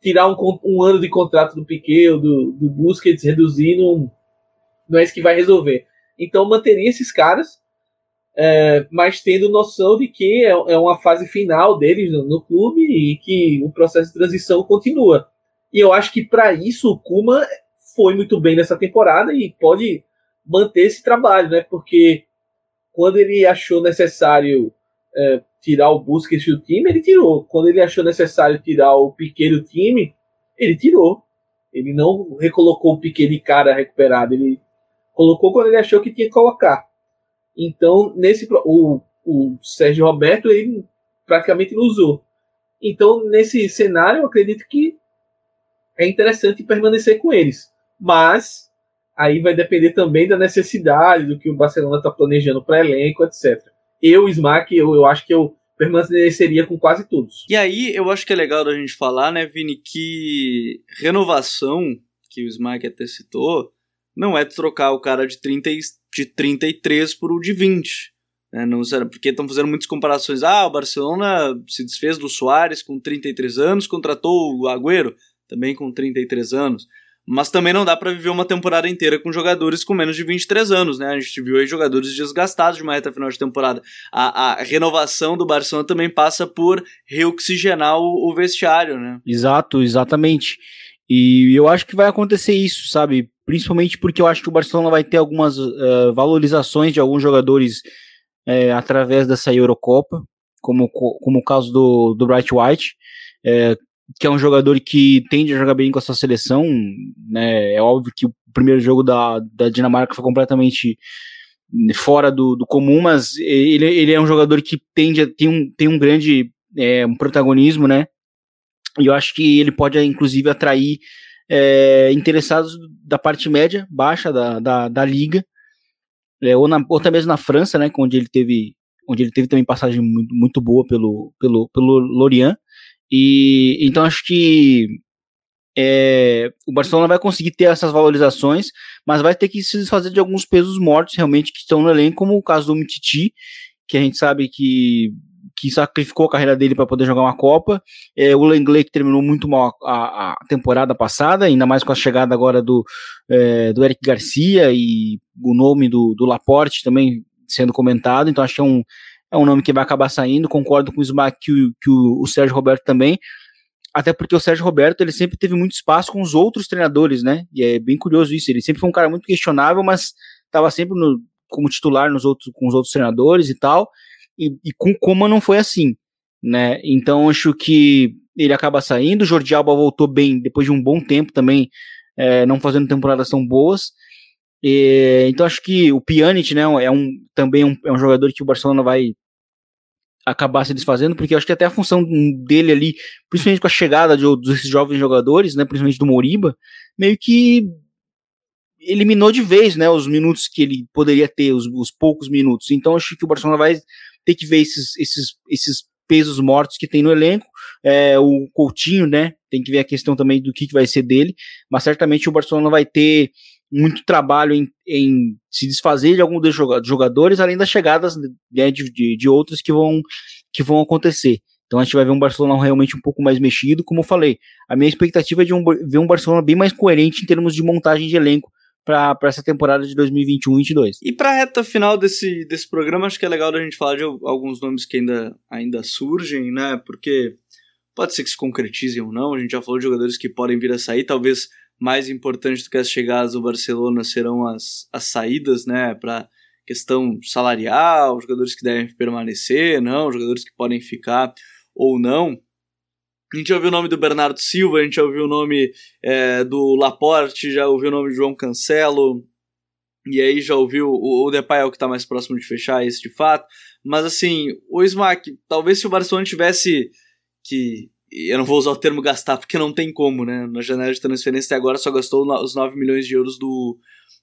tirar um, um ano de contrato do Piquet do, do Busquets, reduzir, não, não é isso que vai resolver. Então, manteria esses caras, é, mas tendo noção de que é, é uma fase final deles no, no, clube e que o processo de transição continua. E eu acho que para isso o Kuma foi muito bem nessa temporada e pode manter esse trabalho, né? Porque quando ele achou necessário é, tirar o Busquets do time, ele tirou. Quando ele achou necessário tirar o Piquet do time, ele tirou. Ele não recolocou o Piquet de cara recuperado, ele colocou quando ele achou que tinha que colocar. Então, nesse o o Sérgio Roberto ele praticamente não usou. Então, nesse cenário, eu acredito que é interessante permanecer com eles. Mas aí vai depender também da necessidade, do que o Barcelona está planejando para elenco, etc. Eu, Smack, eu, eu acho que eu permaneceria com quase todos. E aí, eu acho que é legal da gente falar, né, Vini, que renovação, que o Smack até citou, não é trocar o cara de, 30, de 33 por o de 20. Né? Não, porque estão fazendo muitas comparações. Ah, o Barcelona se desfez do Soares com 33 anos, contratou o Agüero também com 33 anos. Mas também não dá para viver uma temporada inteira com jogadores com menos de 23 anos, né? A gente viu aí jogadores desgastados de uma reta final de temporada. A, a renovação do Barcelona também passa por reoxigenar o, o vestiário, né? Exato, exatamente. E eu acho que vai acontecer isso, sabe? Principalmente porque eu acho que o Barcelona vai ter algumas uh, valorizações de alguns jogadores uh, através dessa Eurocopa, como, como o caso do, do Bright White, uh, que é um jogador que tende a jogar bem com a sua seleção. Né? É óbvio que o primeiro jogo da, da Dinamarca foi completamente fora do, do comum, mas ele, ele é um jogador que tende a ter um, tem um grande é, um protagonismo, né? E eu acho que ele pode, inclusive, atrair é, interessados da parte média, baixa da, da, da liga, é, ou, na, ou até mesmo na França, né? Onde ele teve, onde ele teve também passagem muito, muito boa pelo, pelo, pelo Lorient. E então acho que é, o Barcelona vai conseguir ter essas valorizações, mas vai ter que se desfazer de alguns pesos mortos realmente que estão no elenco, como o caso do Mititi, que a gente sabe que, que sacrificou a carreira dele para poder jogar uma Copa. É, o Lenglet que terminou muito mal a, a, temporada passada, ainda mais com a chegada agora do, é, do Eric Garcia e o nome do, do Laporte também sendo comentado, então acho que é um, é um nome que vai acabar saindo. Concordo com o Smack que, o, que o, o Sérgio Roberto também. Até porque o Sérgio Roberto ele sempre teve muito espaço com os outros treinadores, né? E é bem curioso isso. Ele sempre foi um cara muito questionável, mas estava sempre no, como titular nos outros, com os outros treinadores e tal. E, e com Coma não foi assim, né? Então acho que ele acaba saindo. O Jordi Alba voltou bem depois de um bom tempo também, é, não fazendo temporadas tão boas. E, então acho que o Pjanic, né, é um também um, é um jogador que o Barcelona vai acabar se desfazendo, porque acho que até a função dele ali, principalmente com a chegada de, desses jovens jogadores, né, principalmente do Moriba, meio que eliminou de vez, né, os minutos que ele poderia ter, os, os poucos minutos. Então acho que o Barcelona vai ter que ver esses, esses, esses pesos mortos que tem no elenco. É, o Coutinho, né, tem que ver a questão também do que, que vai ser dele, mas certamente o Barcelona vai ter muito trabalho em, em se desfazer de alguns dos jogadores, além das chegadas né, de, de, de, outros que vão, que vão acontecer. Então a gente vai ver um Barcelona realmente um pouco mais mexido, como eu falei. A minha expectativa é de um, ver um Barcelona bem mais coerente em termos de montagem de elenco para essa temporada de 2021-22. E para a reta final desse, desse programa, acho que é legal a gente falar de alguns nomes que ainda, ainda surgem, né? Porque pode ser que se concretizem ou não. A gente já falou de jogadores que podem vir a sair, talvez mais importante do que as chegadas do Barcelona serão as, as saídas, né, para questão salarial, jogadores que devem permanecer, não, jogadores que podem ficar ou não. A gente já ouviu o nome do Bernardo Silva, a gente já ouviu o nome é, do Laporte, já ouviu o nome do João Cancelo, e aí já ouviu o, o Depay é o que está mais próximo de fechar esse de fato. Mas assim, o Smack, talvez se o Barcelona tivesse que eu não vou usar o termo gastar porque não tem como, né? Na janela de transferência até agora só gastou os 9 milhões de euros do,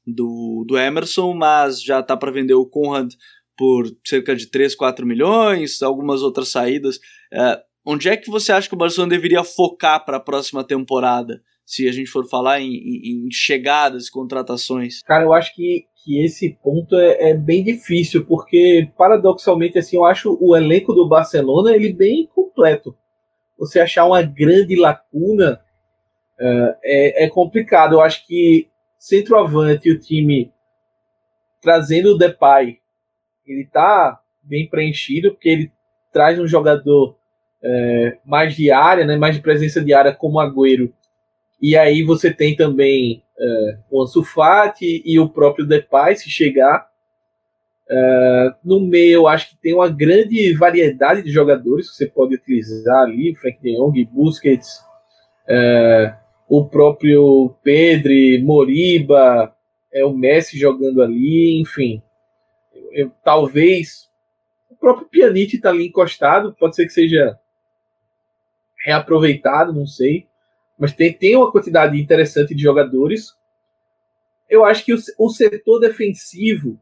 do, do Emerson, mas já tá para vender o Conrad por cerca de 3, 4 milhões, algumas outras saídas. É, onde é que você acha que o Barcelona deveria focar para a próxima temporada? Se a gente for falar em, em, em chegadas contratações. Cara, eu acho que, que esse ponto é, é, bem difícil, porque paradoxalmente assim, eu acho o elenco do Barcelona ele bem completo você achar uma grande lacuna uh, é, é, complicado. Eu acho que centroavante o time trazendo o Depay, ele está bem preenchido, porque ele traz um jogador uh, mais de área, né, mais de presença de área como Agüero. E aí você tem também uh, o Ansu Fati e o próprio Depay, se chegar. Uh, no meio, eu acho que tem uma grande variedade de jogadores que você pode utilizar ali, Frank de Jong, Busquets, uh, o próprio Pedri, Moriba, é o Messi jogando ali, enfim. Eu, eu, talvez próprio Pjanic está ali encostado, pode ser que seja reaproveitado, não sei. Mas tem, tem uma quantidade interessante de jogadores. Eu acho que o, o setor defensivo,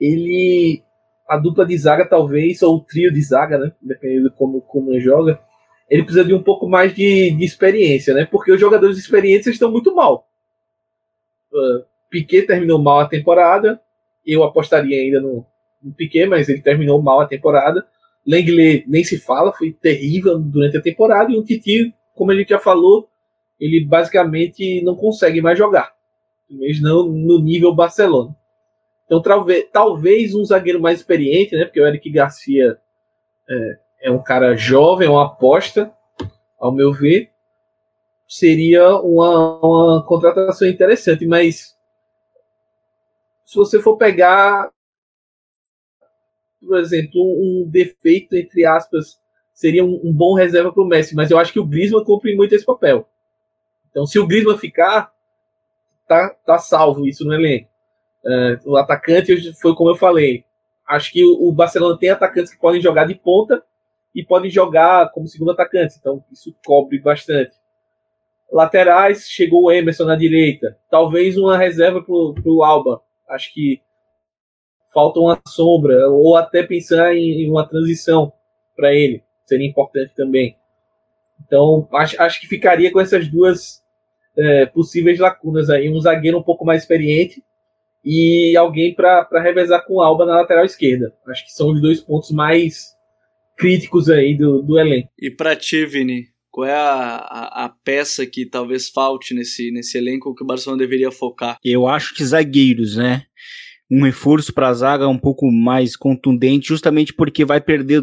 ele. A dupla de zaga, talvez, ou o trio de zaga, né? Dependendo de como, como joga, ele precisa de um pouco mais de, de experiência, né? Porque os jogadores experientes estão muito mal. Uh, Piquet terminou mal a temporada. Eu apostaria ainda no, no Piquet, mas ele terminou mal a temporada. Lenglet nem se fala, foi terrível durante a temporada. E o Titi, como a gente já falou, ele basicamente não consegue mais jogar. Mesmo não no nível Barcelona. Então, talvez, talvez um zagueiro mais experiente, né? Porque o Eric Garcia é, é um cara jovem, é uma aposta, ao meu ver. Seria uma, uma contratação interessante, mas se você for pegar por exemplo, um defeito, entre aspas, seria um, um bom reserva para o Messi, mas eu acho que o Griezmann cumpre muito esse papel. Então, se o Griezmann ficar, tá, tá salvo isso no elenco. Uh, o atacante foi como eu falei. Acho que o Barcelona tem atacantes que podem jogar de ponta e podem jogar como segundo atacante. Então, isso cobre bastante. Laterais, chegou o Emerson na direita. Talvez uma reserva para o Alba. Acho que falta uma sombra, ou até pensar em, uma transição para ele, seria importante também. Então, acho, acho que ficaria com essas duas é, possíveis lacunas aí: um zagueiro um pouco mais experiente e alguém para revezar com o Alba na lateral esquerda. Acho que são os dois pontos mais críticos aí do, do elenco. E para ti, Vini, qual é a, a, a, peça que talvez falte nesse, nesse elenco que o Barcelona deveria focar? Eu acho que zagueiros, né? Um reforço para a zaga um pouco mais contundente, justamente porque vai perder.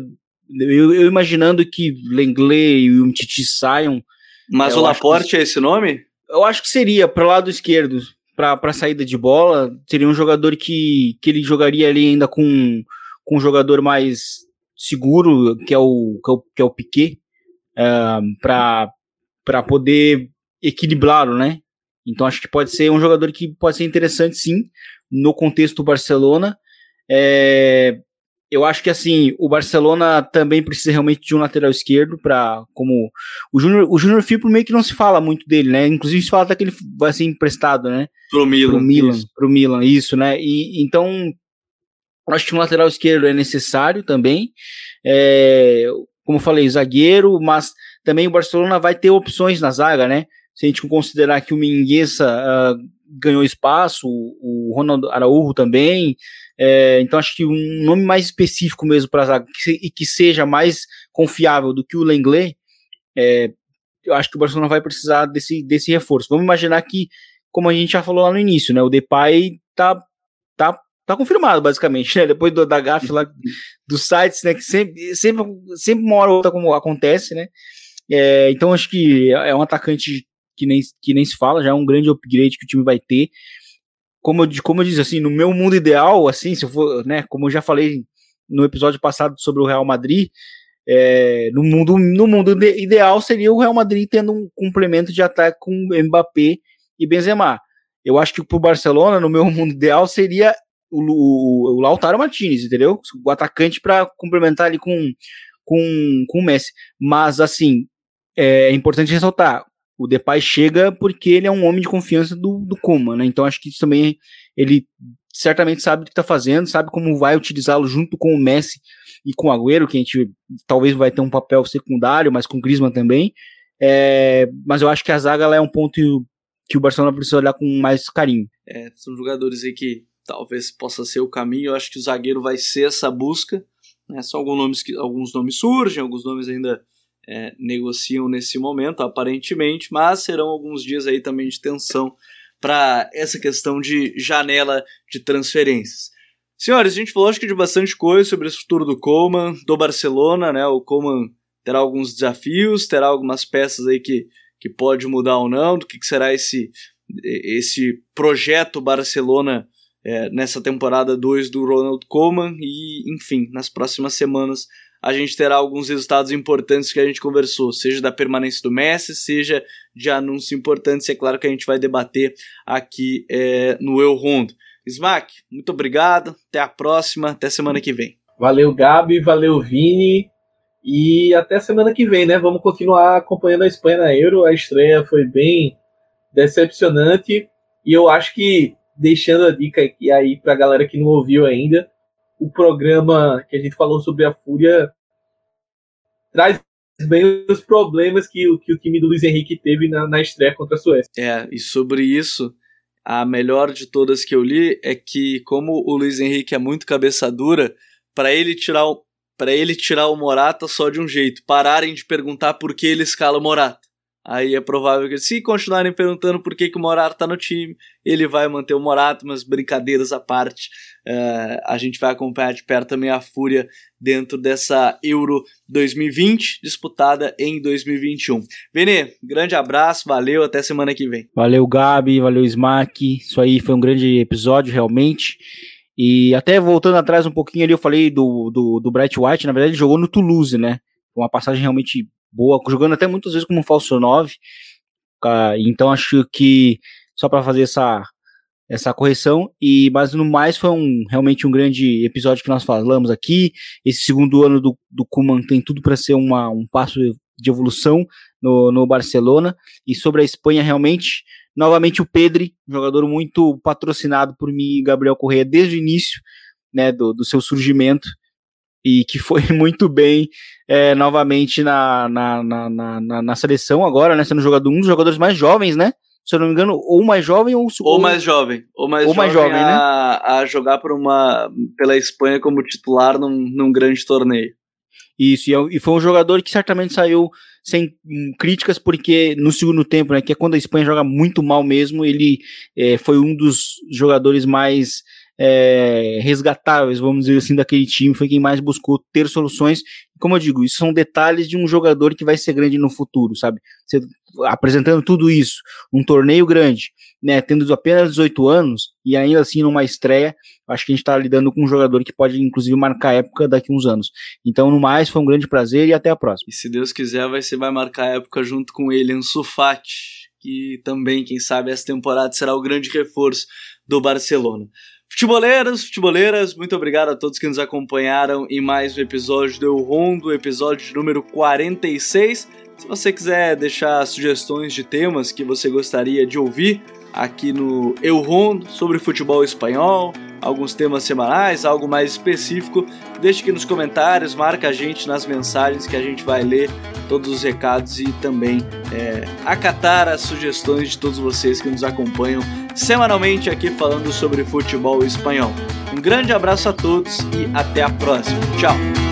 Eu, eu imaginando que Lenglet e o Titi saiam. Mas o Laporte que, é esse nome? Eu acho que seria para o lado esquerdo, para saída de bola. Seria um jogador que, que ele jogaria ali ainda com, com um jogador mais seguro, que é o, que é o, que é o Piquet, uh, para poder equilibrá-lo, né? Então acho que pode ser um jogador que pode ser interessante sim, no contexto do Barcelona. É, eu acho que assim, o Barcelona também precisa realmente de um lateral esquerdo para como o Júnior, o Júnior Firpo meio que não se fala muito dele, né? Inclusive se fala até que ele vai ser emprestado, né? Pro Milan. Pro Milan, isso. pro Milan, isso, né? E então acho que um lateral esquerdo é necessário também. É, como eu falei, zagueiro, mas também o Barcelona vai ter opções na zaga, né? Se a gente considerar que o Mingueza uh, ganhou espaço, o Ronaldo Araújo também. É, então acho que um nome mais específico mesmo para zaga e que seja mais confiável do que o Lenglet, é, eu acho que o Barcelona vai precisar desse, desse reforço. Vamos imaginar que, como a gente já falou lá no início, né, o Depay tá, tá, tá confirmado basicamente, né, depois do, da gafe lá dos sites, né, que sempre, sempre, sempre uma hora ou outra como acontece, né, é, então acho que é um atacante que nem, que nem se fala, já é um grande upgrade que o time vai ter. Como eu, como eu disse, assim, no meu mundo ideal, assim, se eu for, né, como eu já falei no episódio passado sobre o Real Madrid, é, no, mundo, no mundo ideal seria o Real Madrid tendo um complemento de ataque com Mbappé e Benzema. Eu acho que pro Barcelona, no meu mundo ideal, seria o, o, o Lautaro Martinez, entendeu? O atacante para complementar ali com, com, com o Messi. Mas, assim, é importante ressaltar: o Depay chega porque ele é um homem de confiança do, do Kuma, né? Então acho que isso também ele certamente sabe o que está fazendo, sabe como vai utilizá-lo junto com o Messi e com o Agüero, que a gente talvez vai ter um papel secundário, mas com o Griezmann também. É, mas eu acho que a zaga é um ponto que o Barcelona precisa olhar com mais carinho. É, são jogadores aí que talvez possa ser o caminho. Eu acho que o zagueiro vai ser essa busca. Né? São alguns nomes que alguns nomes surgem, alguns nomes ainda é, negociam nesse momento, aparentemente, mas serão alguns dias aí também de tensão para essa questão de janela de transferências. Senhores, a gente falou acho que de bastante coisa sobre o futuro do Coman, do Barcelona, né? O Coman terá alguns desafios, terá algumas peças aí que, que pode mudar ou não, do que, que será esse, esse projeto Barcelona é, nessa temporada 2 do Ronald Koeman e, enfim, nas próximas semanas a gente terá alguns resultados importantes que a gente conversou, seja da permanência do Messi, seja de anúncios importantes, é claro que a gente vai debater aqui é, no Eu Rondo. Smack, muito obrigado, até a próxima, até semana que vem. Valeu, Gabi, valeu, Vini. E até semana que vem, né? Vamos continuar acompanhando a Espanha na Euro. A estreia foi bem decepcionante. E eu acho que, deixando a dica aqui aí pra galera que não ouviu ainda, o programa que a gente falou sobre a Fúria traz bem os problemas que, que o time do Luiz Henrique teve na, na estreia contra a Suécia. É, e sobre isso, a melhor de todas que eu li é que, como o Luiz Henrique é muito cabeça dura, para ele tirar o, para ele tirar o Morata só de um jeito, pararem de perguntar por que ele escala o Morata. Aí é provável que, se continuarem perguntando por que, que o Morata tá no time, ele vai manter o Morata, mas brincadeiras à parte, uh, a gente vai acompanhar de perto também a Fúria dentro dessa Euro 2020, disputada em 2021. Vene, grande abraço, valeu, até semana que vem. Valeu, Gabi, valeu, Smack. Isso aí foi um grande episódio, realmente. E até voltando atrás um pouquinho ali, eu falei do, do, do Bright White, na verdade ele jogou no Toulouse, né? Uma passagem realmente boa, jogando até muitas vezes como um falso 9. Então acho que só para fazer essa essa correção e mas no mais foi um realmente um grande episódio que nós falamos aqui. Esse segundo ano do, do Kuman tem tudo para ser uma, um passo de evolução no, no Barcelona e sobre a Espanha realmente novamente o Pedri, jogador muito patrocinado por mim e Gabriel Correia desde o início né, do, do seu surgimento e que foi muito bem é, novamente na, na, na, na, na seleção agora, né? Sendo jogador, um dos jogadores mais jovens, né? Se eu não me engano, ou mais jovem ou, ou mais jovem, ou mais ou jovem, mais jovem a, né? a jogar por uma pela Espanha como titular num, num grande torneio. Isso, e, é e foi um jogador que certamente saiu sem críticas, porque no segundo tempo, né, que é quando a Espanha joga muito mal mesmo, ele é, foi um dos jogadores mais é, resgatáveis, vamos dizer assim, daquele time, foi quem mais buscou ter soluções. Como eu digo, isso são detalhes de um jogador que vai ser grande no futuro, sabe? Você, apresentando tudo isso, um torneio grande, né, tendo apenas 18 anos e ainda assim numa estreia, acho que a gente está lidando com um jogador que pode inclusive marcar época daqui a uns anos. Então, no mais, foi um grande prazer e até a próxima. E se Deus quiser, vai vai marcar época junto com ele, em Sufati, que também, quem sabe, essa temporada será o grande reforço do Barcelona. Futeboleiros, futeboleiras, muito obrigado a todos que nos acompanharam em mais um episódio do Eu Rondo, episódio número 46. Se você quiser deixar sugestões de temas que você gostaria de ouvir aqui no Eu Rondo sobre futebol espanhol, alguns temas semanais, algo mais específico, deixe aqui nos comentários, marca a gente nas mensagens que a gente vai ler todos os recados e também é, acatar as sugestões de todos vocês que nos acompanham semanalmente aqui falando sobre futebol espanhol. Um grande abraço a todos e até a próxima. Tchau!